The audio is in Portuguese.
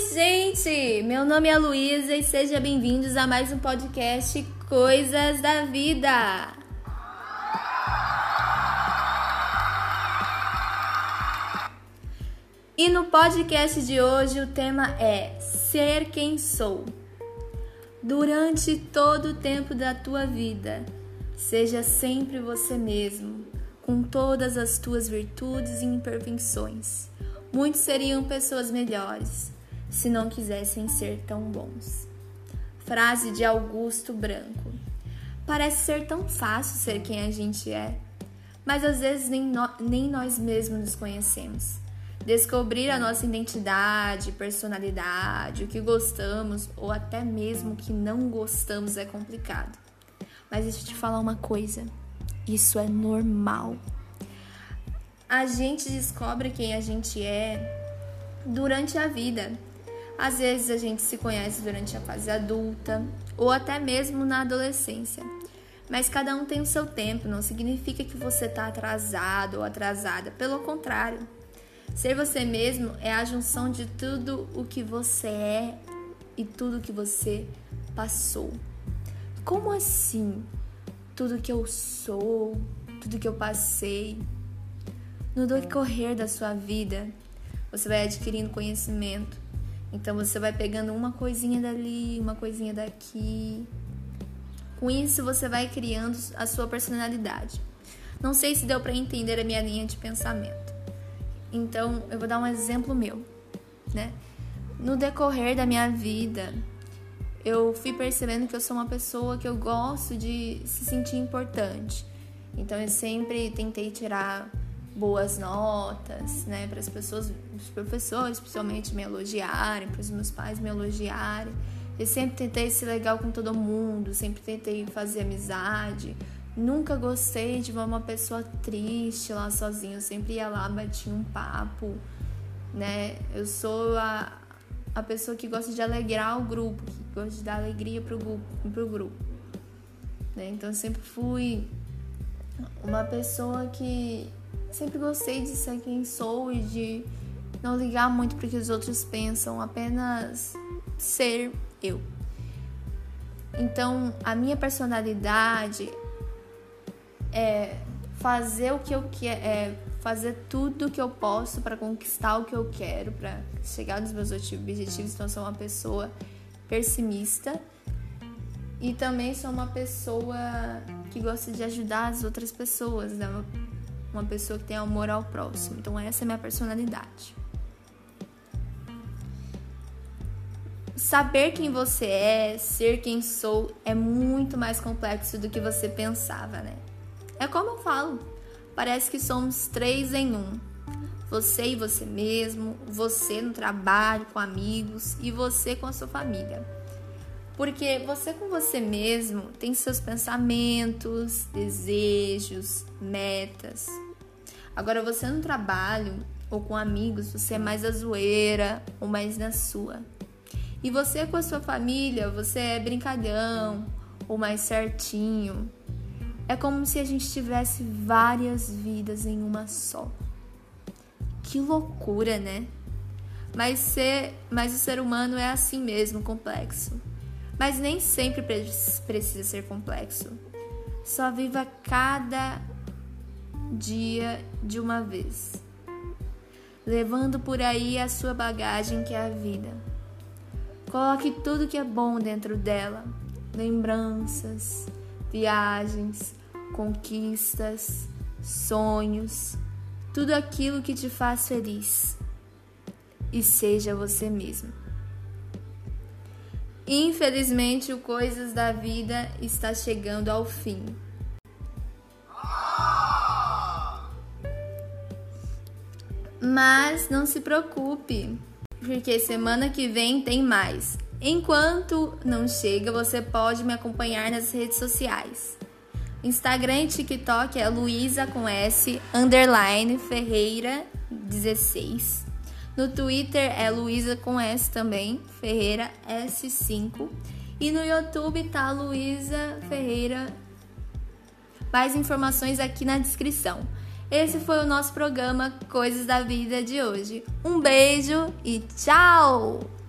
Oi, gente! Meu nome é Luísa e sejam bem-vindos a mais um podcast Coisas da Vida. E no podcast de hoje o tema é Ser quem sou. Durante todo o tempo da tua vida, seja sempre você mesmo, com todas as tuas virtudes e imperfeições. Muitos seriam pessoas melhores se não quisessem ser tão bons. Frase de Augusto Branco. Parece ser tão fácil ser quem a gente é, mas às vezes nem, no, nem nós mesmos nos conhecemos. Descobrir a nossa identidade, personalidade, o que gostamos ou até mesmo o que não gostamos é complicado. Mas deixa eu te falar uma coisa: isso é normal. A gente descobre quem a gente é durante a vida. Às vezes a gente se conhece durante a fase adulta ou até mesmo na adolescência. Mas cada um tem o seu tempo, não significa que você está atrasado ou atrasada. Pelo contrário, ser você mesmo é a junção de tudo o que você é e tudo que você passou. Como assim? Tudo que eu sou, tudo que eu passei. No decorrer da sua vida, você vai adquirindo conhecimento, então você vai pegando uma coisinha dali, uma coisinha daqui. Com isso você vai criando a sua personalidade. Não sei se deu para entender a minha linha de pensamento. Então eu vou dar um exemplo meu, né? No decorrer da minha vida, eu fui percebendo que eu sou uma pessoa que eu gosto de se sentir importante. Então eu sempre tentei tirar boas notas, né, para as pessoas, os professores, principalmente me elogiarem, para os meus pais me elogiarem. Eu sempre tentei ser legal com todo mundo, sempre tentei fazer amizade. Nunca gostei de ver uma pessoa triste lá sozinha. Eu sempre ia lá, batia um papo, né? Eu sou a, a pessoa que gosta de alegrar o grupo, que gosta de dar alegria pro grupo. Pro grupo né? Então eu sempre fui uma pessoa que Sempre gostei de ser quem sou e de não ligar muito para o que os outros pensam, apenas ser eu. Então, a minha personalidade é fazer o que eu quero, é fazer tudo o que eu posso para conquistar o que eu quero, para chegar nos meus objetivos. Então, sou uma pessoa pessimista e também sou uma pessoa que gosta de ajudar as outras pessoas, né? Uma pessoa que tem amor ao próximo. Então essa é minha personalidade. Saber quem você é, ser quem sou, é muito mais complexo do que você pensava, né? É como eu falo, parece que somos três em um. Você e você mesmo, você no trabalho, com amigos e você com a sua família. Porque você com você mesmo tem seus pensamentos, desejos, metas. Agora você no trabalho ou com amigos, você é mais a zoeira ou mais na sua. E você com a sua família, você é brincalhão ou mais certinho. É como se a gente tivesse várias vidas em uma só. Que loucura, né? Mas, ser, mas o ser humano é assim mesmo, complexo. Mas nem sempre precisa ser complexo. Só viva cada dia de uma vez, levando por aí a sua bagagem que é a vida. Coloque tudo que é bom dentro dela: lembranças, viagens, conquistas, sonhos, tudo aquilo que te faz feliz. E seja você mesmo. Infelizmente, o Coisas da Vida está chegando ao fim. Mas não se preocupe, porque semana que vem tem mais. Enquanto não chega, você pode me acompanhar nas redes sociais. Instagram e TikTok é Luísa com S underline Ferreira 16. No Twitter é Luísa com S também, Ferreira S5. E no YouTube tá Luísa Ferreira. Mais informações aqui na descrição. Esse foi o nosso programa Coisas da Vida de hoje. Um beijo e tchau!